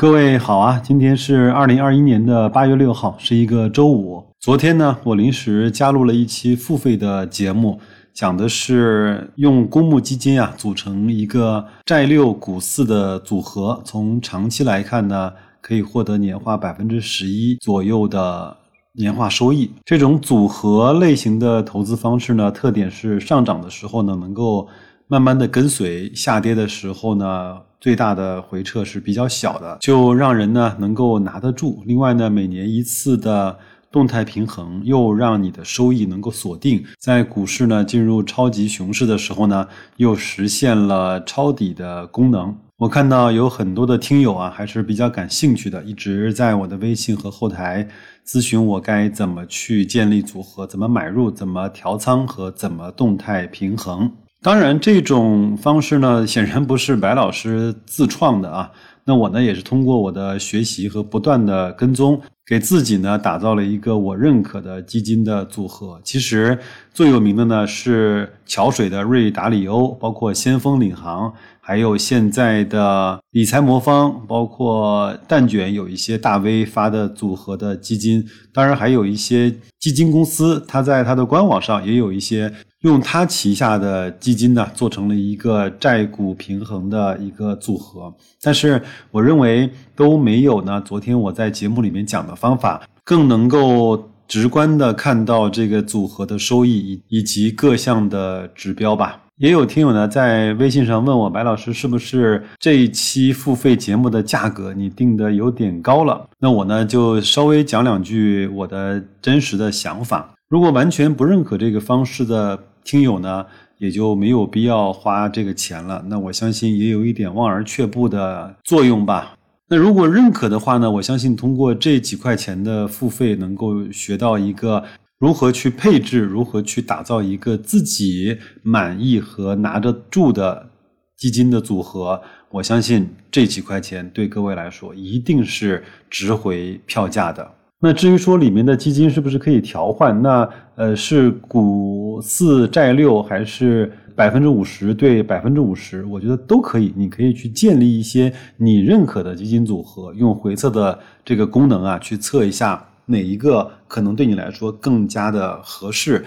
各位好啊，今天是二零二一年的八月六号，是一个周五。昨天呢，我临时加入了一期付费的节目，讲的是用公募基金啊组成一个债六股四的组合，从长期来看呢，可以获得年化百分之十一左右的年化收益。这种组合类型的投资方式呢，特点是上涨的时候呢，能够慢慢的跟随，下跌的时候呢。最大的回撤是比较小的，就让人呢能够拿得住。另外呢，每年一次的动态平衡，又让你的收益能够锁定。在股市呢进入超级熊市的时候呢，又实现了抄底的功能。我看到有很多的听友啊，还是比较感兴趣的，一直在我的微信和后台咨询我该怎么去建立组合，怎么买入，怎么调仓和怎么动态平衡。当然，这种方式呢，显然不是白老师自创的啊。那我呢，也是通过我的学习和不断的跟踪，给自己呢打造了一个我认可的基金的组合。其实最有名的呢是桥水的瑞达里欧，包括先锋领航，还有现在的理财魔方，包括蛋卷有一些大 V 发的组合的基金。当然，还有一些基金公司，它在它的官网上也有一些。用他旗下的基金呢，做成了一个债股平衡的一个组合，但是我认为都没有呢。昨天我在节目里面讲的方法更能够直观的看到这个组合的收益以以及各项的指标吧。也有听友呢在微信上问我，白老师是不是这一期付费节目的价格你定的有点高了？那我呢就稍微讲两句我的真实的想法。如果完全不认可这个方式的。听友呢，也就没有必要花这个钱了。那我相信也有一点望而却步的作用吧。那如果认可的话呢，我相信通过这几块钱的付费，能够学到一个如何去配置、如何去打造一个自己满意和拿得住的基金的组合。我相信这几块钱对各位来说一定是值回票价的。那至于说里面的基金是不是可以调换？那呃是股四债六还是百分之五十对百分之五十？我觉得都可以。你可以去建立一些你认可的基金组合，用回测的这个功能啊，去测一下哪一个可能对你来说更加的合适。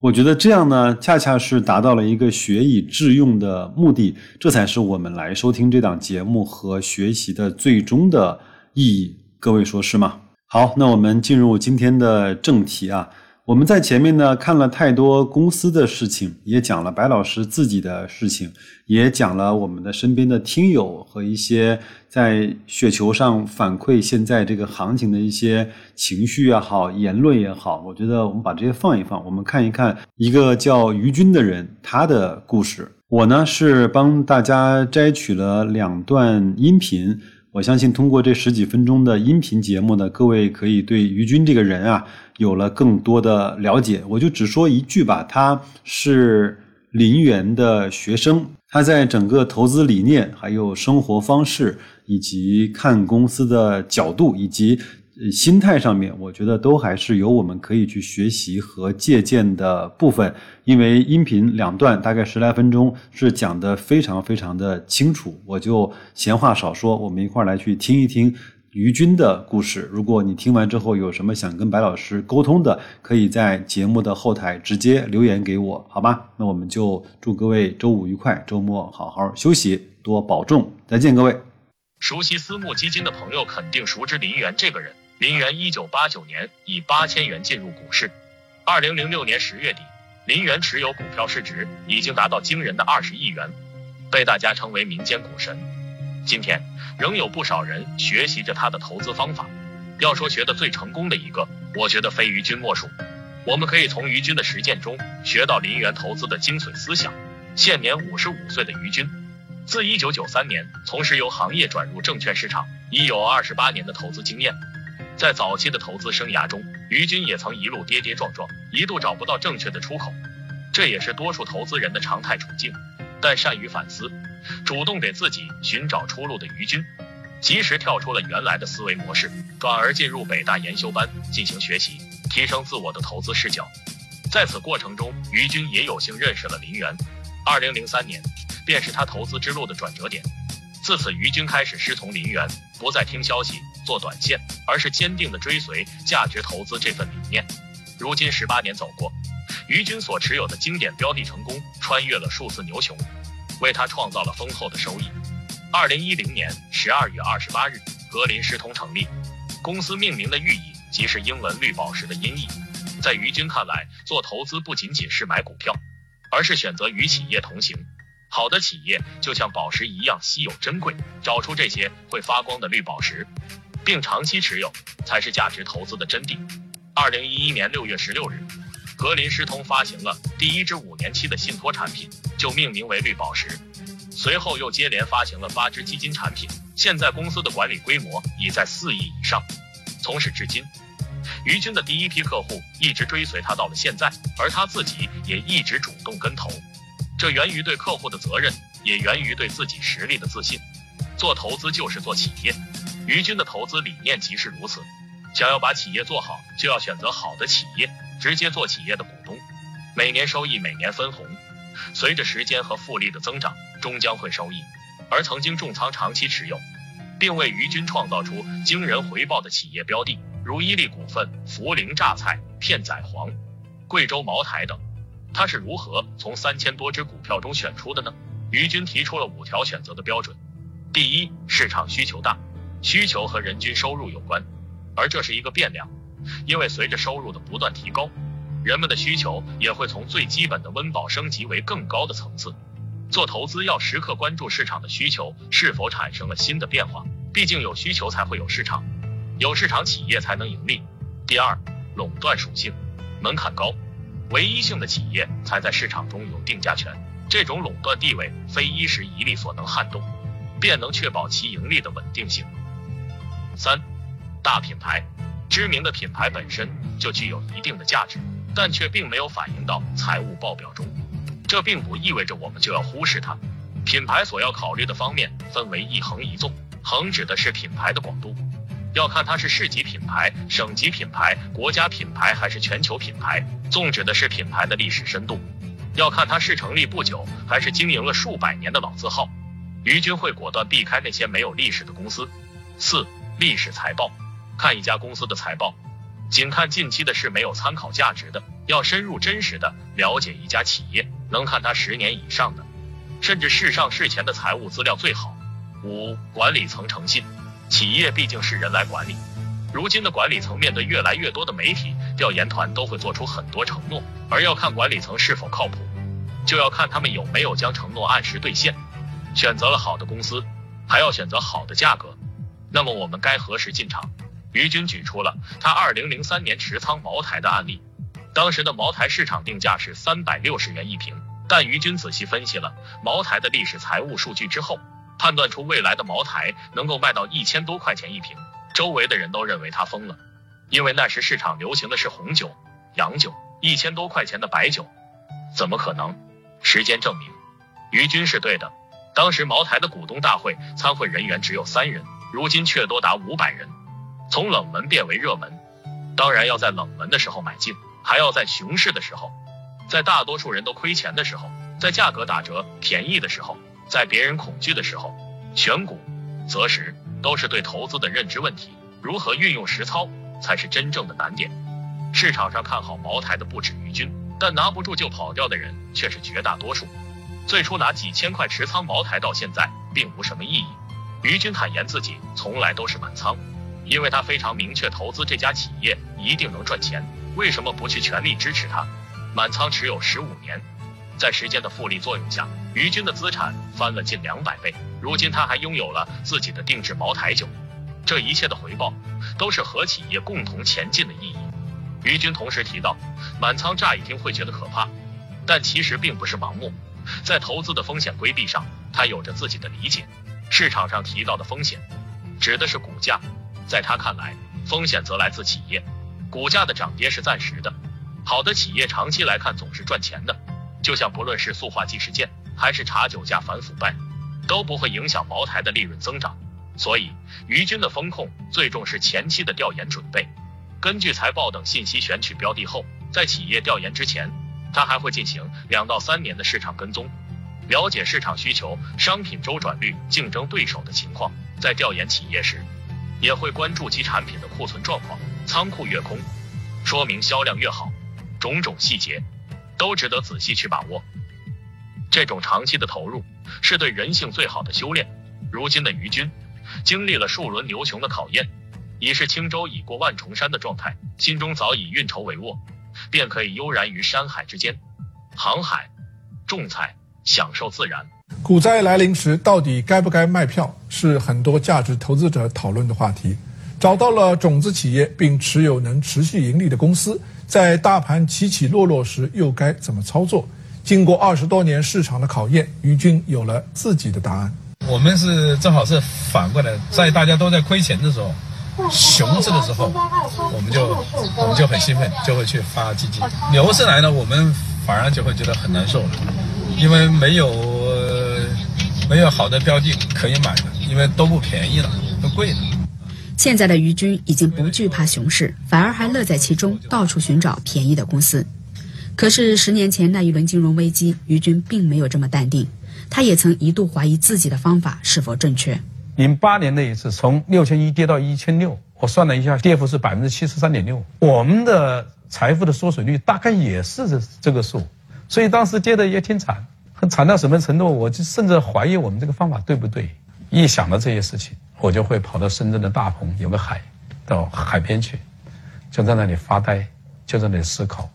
我觉得这样呢，恰恰是达到了一个学以致用的目的，这才是我们来收听这档节目和学习的最终的意义。各位说是吗？好，那我们进入今天的正题啊。我们在前面呢看了太多公司的事情，也讲了白老师自己的事情，也讲了我们的身边的听友和一些在雪球上反馈现在这个行情的一些情绪也好，言论也好。我觉得我们把这些放一放，我们看一看一个叫于军的人他的故事。我呢是帮大家摘取了两段音频。我相信通过这十几分钟的音频节目呢，各位可以对于军这个人啊有了更多的了解。我就只说一句吧，他是林园的学生，他在整个投资理念、还有生活方式以及看公司的角度以及。心态上面，我觉得都还是有我们可以去学习和借鉴的部分。因为音频两段大概十来分钟，是讲的非常非常的清楚。我就闲话少说，我们一块儿来去听一听于军的故事。如果你听完之后有什么想跟白老师沟通的，可以在节目的后台直接留言给我，好吧？那我们就祝各位周五愉快，周末好好休息，多保重，再见，各位。熟悉私募基金的朋友肯定熟知林园这个人。林园一九八九年以八千元进入股市，二零零六年十月底，林园持有股票市值已经达到惊人的二十亿元，被大家称为民间股神。今天仍有不少人学习着他的投资方法。要说学的最成功的一个，我觉得非于军莫属。我们可以从于军的实践中学到林园投资的精髓思想。现年五十五岁的于军，自一九九三年从石油行业转入证券市场，已有二十八年的投资经验。在早期的投资生涯中，于军也曾一路跌跌撞撞，一度找不到正确的出口，这也是多数投资人的常态处境。但善于反思，主动给自己寻找出路的于军，及时跳出了原来的思维模式，转而进入北大研修班进行学习，提升自我的投资视角。在此过程中，于军也有幸认识了林园。二零零三年，便是他投资之路的转折点。自此，于军开始师从林园，不再听消息做短线，而是坚定地追随价值投资这份理念。如今十八年走过，于军所持有的经典标的成功穿越了数字牛熊，为他创造了丰厚的收益。二零一零年十二月二十八日，格林师通成立，公司命名的寓意即是英文绿宝石的音译。在于军看来，做投资不仅仅是买股票，而是选择与企业同行。好的企业就像宝石一样稀有珍贵，找出这些会发光的绿宝石，并长期持有，才是价值投资的真谛。二零一一年六月十六日，格林师通发行了第一支五年期的信托产品，就命名为绿宝石。随后又接连发行了八支基金产品，现在公司的管理规模已在四亿以上。从始至今，于军的第一批客户一直追随他到了现在，而他自己也一直主动跟投。这源于对客户的责任，也源于对自己实力的自信。做投资就是做企业，于军的投资理念即是如此。想要把企业做好，就要选择好的企业，直接做企业的股东，每年收益，每年分红，随着时间和复利的增长，终将会收益。而曾经重仓长期持有，并为于军创造出惊人回报的企业标的，如伊利股份、涪陵榨菜、片仔癀、贵州茅台等。他是如何从三千多只股票中选出的呢？于军提出了五条选择的标准。第一，市场需求大，需求和人均收入有关，而这是一个变量，因为随着收入的不断提高，人们的需求也会从最基本的温饱升级为更高的层次。做投资要时刻关注市场的需求是否产生了新的变化，毕竟有需求才会有市场，有市场企业才能盈利。第二，垄断属性，门槛高。唯一性的企业才在市场中有定价权，这种垄断地位非一时一利所能撼动，便能确保其盈利的稳定性。三，大品牌，知名的品牌本身就具有一定的价值，但却并没有反映到财务报表中。这并不意味着我们就要忽视它。品牌所要考虑的方面分为一横一纵，横指的是品牌的广度。要看它是市级品牌、省级品牌、国家品牌还是全球品牌。纵指的是品牌的历史深度，要看它是成立不久还是经营了数百年的老字号。于军会果断避开那些没有历史的公司。四、历史财报，看一家公司的财报，仅看近期的是没有参考价值的，要深入真实的了解一家企业，能看它十年以上的，甚至是上市前的财务资料最好。五、管理层诚信。企业毕竟是人来管理，如今的管理层面对越来越多的媒体调研团，都会做出很多承诺，而要看管理层是否靠谱，就要看他们有没有将承诺按时兑现。选择了好的公司，还要选择好的价格。那么我们该何时进场？于军举出了他二零零三年持仓茅台的案例，当时的茅台市场定价是三百六十元一瓶，但于军仔细分析了茅台的历史财务数据之后。判断出未来的茅台能够卖到一千多块钱一瓶，周围的人都认为他疯了，因为那时市场流行的是红酒、洋酒，一千多块钱的白酒，怎么可能？时间证明，于军是对的。当时茅台的股东大会参会人员只有三人，如今却多达五百人，从冷门变为热门。当然要在冷门的时候买进，还要在熊市的时候，在大多数人都亏钱的时候，在价格打折便宜的时候。在别人恐惧的时候，选股择时都是对投资的认知问题，如何运用实操才是真正的难点。市场上看好茅台的不止于军，但拿不住就跑掉的人却是绝大多数。最初拿几千块持仓茅台到现在并无什么意义。于军坦言自己从来都是满仓，因为他非常明确投资这家企业一定能赚钱，为什么不去全力支持他？满仓持有十五年。在时间的复利作用下，于军的资产翻了近两百倍。如今他还拥有了自己的定制茅台酒，这一切的回报都是和企业共同前进的意义。于军同时提到，满仓乍一听会觉得可怕，但其实并不是盲目。在投资的风险规避上，他有着自己的理解。市场上提到的风险，指的是股价，在他看来，风险则来自企业。股价的涨跌是暂时的，好的企业长期来看总是赚钱的。就像不论是塑化剂事件，还是茶酒价反腐败，都不会影响茅台的利润增长。所以，于军的风控最重视前期的调研准备，根据财报等信息选取标的后，在企业调研之前，他还会进行两到三年的市场跟踪，了解市场需求、商品周转率、竞争对手的情况。在调研企业时，也会关注其产品的库存状况，仓库越空，说明销量越好。种种细节都值得仔细去把握。这种长期的投入是对人性最好的修炼。如今的于军经历了数轮牛熊的考验，已是轻舟已过万重山的状态，心中早已运筹帷幄，便可以悠然于山海之间，航海、种菜，享受自然。股灾来临时，到底该不该卖票，是很多价值投资者讨论的话题。找到了种子企业并持有能持续盈利的公司，在大盘起起落落时又该怎么操作？经过二十多年市场的考验，于军有了自己的答案。我们是正好是反过来，在大家都在亏钱的时候，熊市的时候，我们就我们就很兴奋，就会去发基金。牛市来了，我们反而就会觉得很难受了，因为没有。没有好的标的可以买的，因为都不便宜了，都贵了。现在的于军已经不惧怕熊市，反而还乐在其中，到处寻找便宜的公司。可是十年前那一轮金融危机，于军并没有这么淡定，他也曾一度怀疑自己的方法是否正确。零八年那一次，从六千一跌到一千六，我算了一下，跌幅是百分之七十三点六。我们的财富的缩水率大概也是这这个数，所以当时跌的也挺惨。惨到什么程度？我就甚至怀疑我们这个方法对不对。一想到这些事情，我就会跑到深圳的大鹏，有个海，到海边去，就在那里发呆，就在那里思考，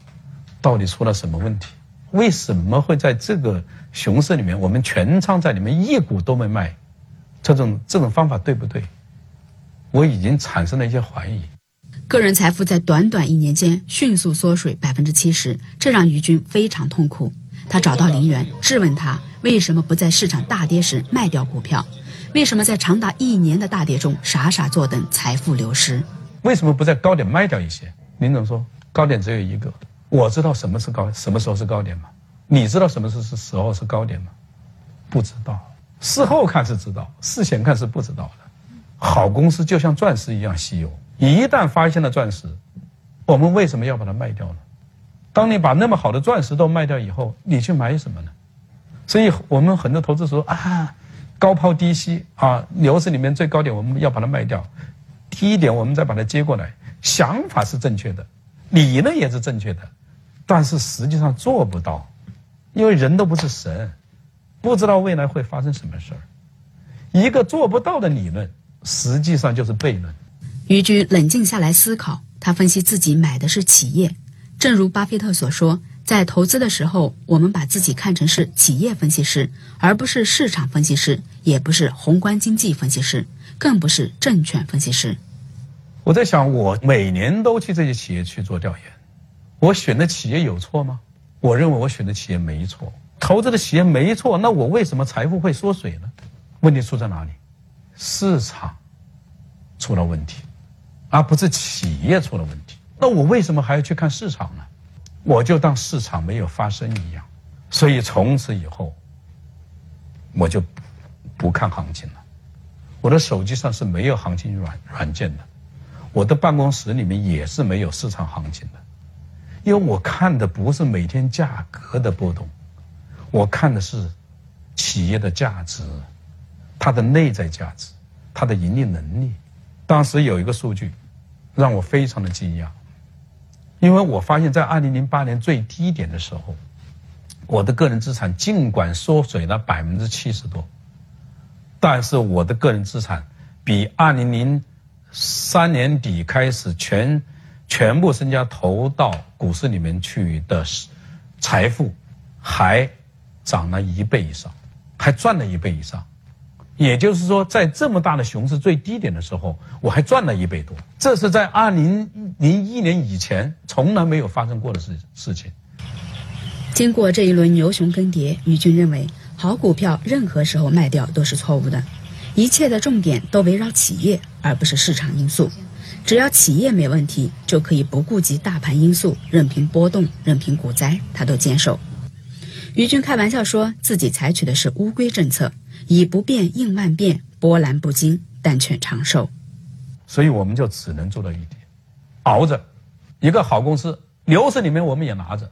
到底出了什么问题？为什么会在这个熊市里面，我们全仓在里面一股都没卖？这种这种方法对不对？我已经产生了一些怀疑。个人财富在短短一年间迅速缩水百分之七十，这让于军非常痛苦。他找到林园，质问他为什么不在市场大跌时卖掉股票，为什么在长达一年的大跌中傻傻坐等财富流失？为什么不在高点卖掉一些？林总说，高点只有一个。我知道什么是高，什么时候是高点吗？你知道什么是是时候是高点吗？不知道。事后看是知道，事前看是不知道的。好公司就像钻石一样稀有，一旦发现了钻石，我们为什么要把它卖掉呢？当你把那么好的钻石都卖掉以后，你去买什么呢？所以我们很多投资说啊，高抛低吸啊，牛市里面最高点我们要把它卖掉，低一点我们再把它接过来。想法是正确的，理论也是正确的，但是实际上做不到，因为人都不是神，不知道未来会发生什么事儿。一个做不到的理论，实际上就是悖论。于军冷静下来思考，他分析自己买的是企业。正如巴菲特所说，在投资的时候，我们把自己看成是企业分析师，而不是市场分析师，也不是宏观经济分析师，更不是证券分析师。我在想，我每年都去这些企业去做调研，我选的企业有错吗？我认为我选的企业没错，投资的企业没错，那我为什么财富会缩水呢？问题出在哪里？市场出了问题，而不是企业出了问题。那我为什么还要去看市场呢？我就当市场没有发生一样。所以从此以后，我就不看行情了。我的手机上是没有行情软软件的，我的办公室里面也是没有市场行情的，因为我看的不是每天价格的波动，我看的是企业的价值，它的内在价值，它的盈利能力。当时有一个数据，让我非常的惊讶。因为我发现，在二零零八年最低点的时候，我的个人资产尽管缩水了百分之七十多，但是我的个人资产比二零零三年底开始全全部身家投到股市里面去的财富还涨了一倍以上，还赚了一倍以上。也就是说，在这么大的熊市最低点的时候，我还赚了一倍多。这是在二零零一年以前从来没有发生过的事事情。经过这一轮牛熊更迭，于军认为，好股票任何时候卖掉都是错误的。一切的重点都围绕企业，而不是市场因素。只要企业没问题，就可以不顾及大盘因素，任凭波动，任凭股灾，他都坚守。于军开玩笑说自己采取的是乌龟政策。以不变应万变，波澜不惊，但却长寿。所以我们就只能做到一点：熬着。一个好公司，牛市里面我们也拿着，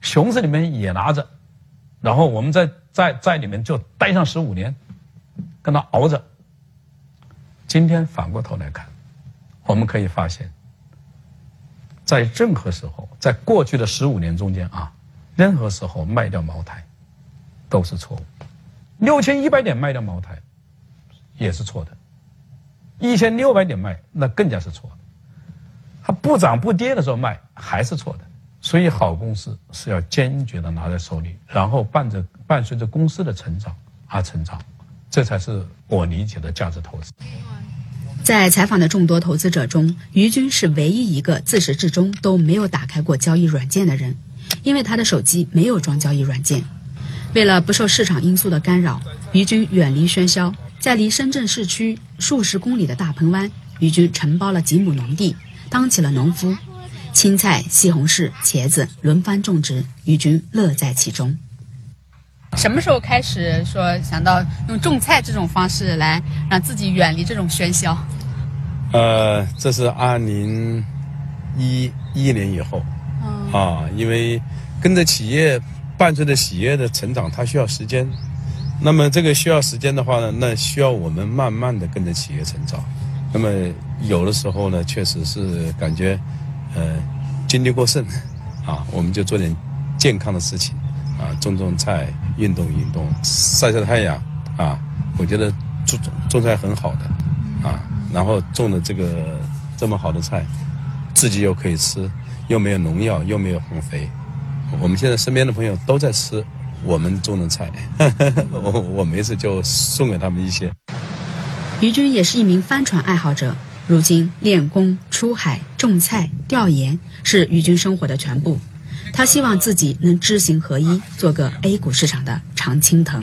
熊市里面也拿着，然后我们在在在里面就待上十五年，跟他熬着。今天反过头来看，我们可以发现，在任何时候，在过去的十五年中间啊，任何时候卖掉茅台都是错误。六千一百点卖掉茅台也是错的，一千六百点卖那更加是错的。它不涨不跌的时候卖还是错的。所以，好公司是要坚决的拿在手里，然后伴着伴随着公司的成长而成长，这才是我理解的价值投资。在采访的众多投资者中，于军是唯一一个自始至终都没有打开过交易软件的人，因为他的手机没有装交易软件。为了不受市场因素的干扰，于军远离喧嚣，在离深圳市区数十公里的大鹏湾，于军承包了几亩农地，当起了农夫。青菜、西红柿、茄子轮番种植，于军乐在其中。什么时候开始说想到用种菜这种方式来让自己远离这种喧嚣？呃，这是二零一一年以后，啊，因为跟着企业伴随着企业的成长，它需要时间。那么这个需要时间的话呢，那需要我们慢慢的跟着企业成长。那么有的时候呢，确实是感觉。呃，精力过剩，啊，我们就做点健康的事情，啊，种种菜，运动运动，晒晒太阳，啊，我觉得种种菜很好的，啊，然后种的这个这么好的菜，自己又可以吃，又没有农药，又没有化肥，我们现在身边的朋友都在吃我们种的菜，我我没事就送给他们一些。于军也是一名帆船爱好者。如今练功、出海、种菜、调研是于军生活的全部。他希望自己能知行合一，做个 A 股市场的常青藤。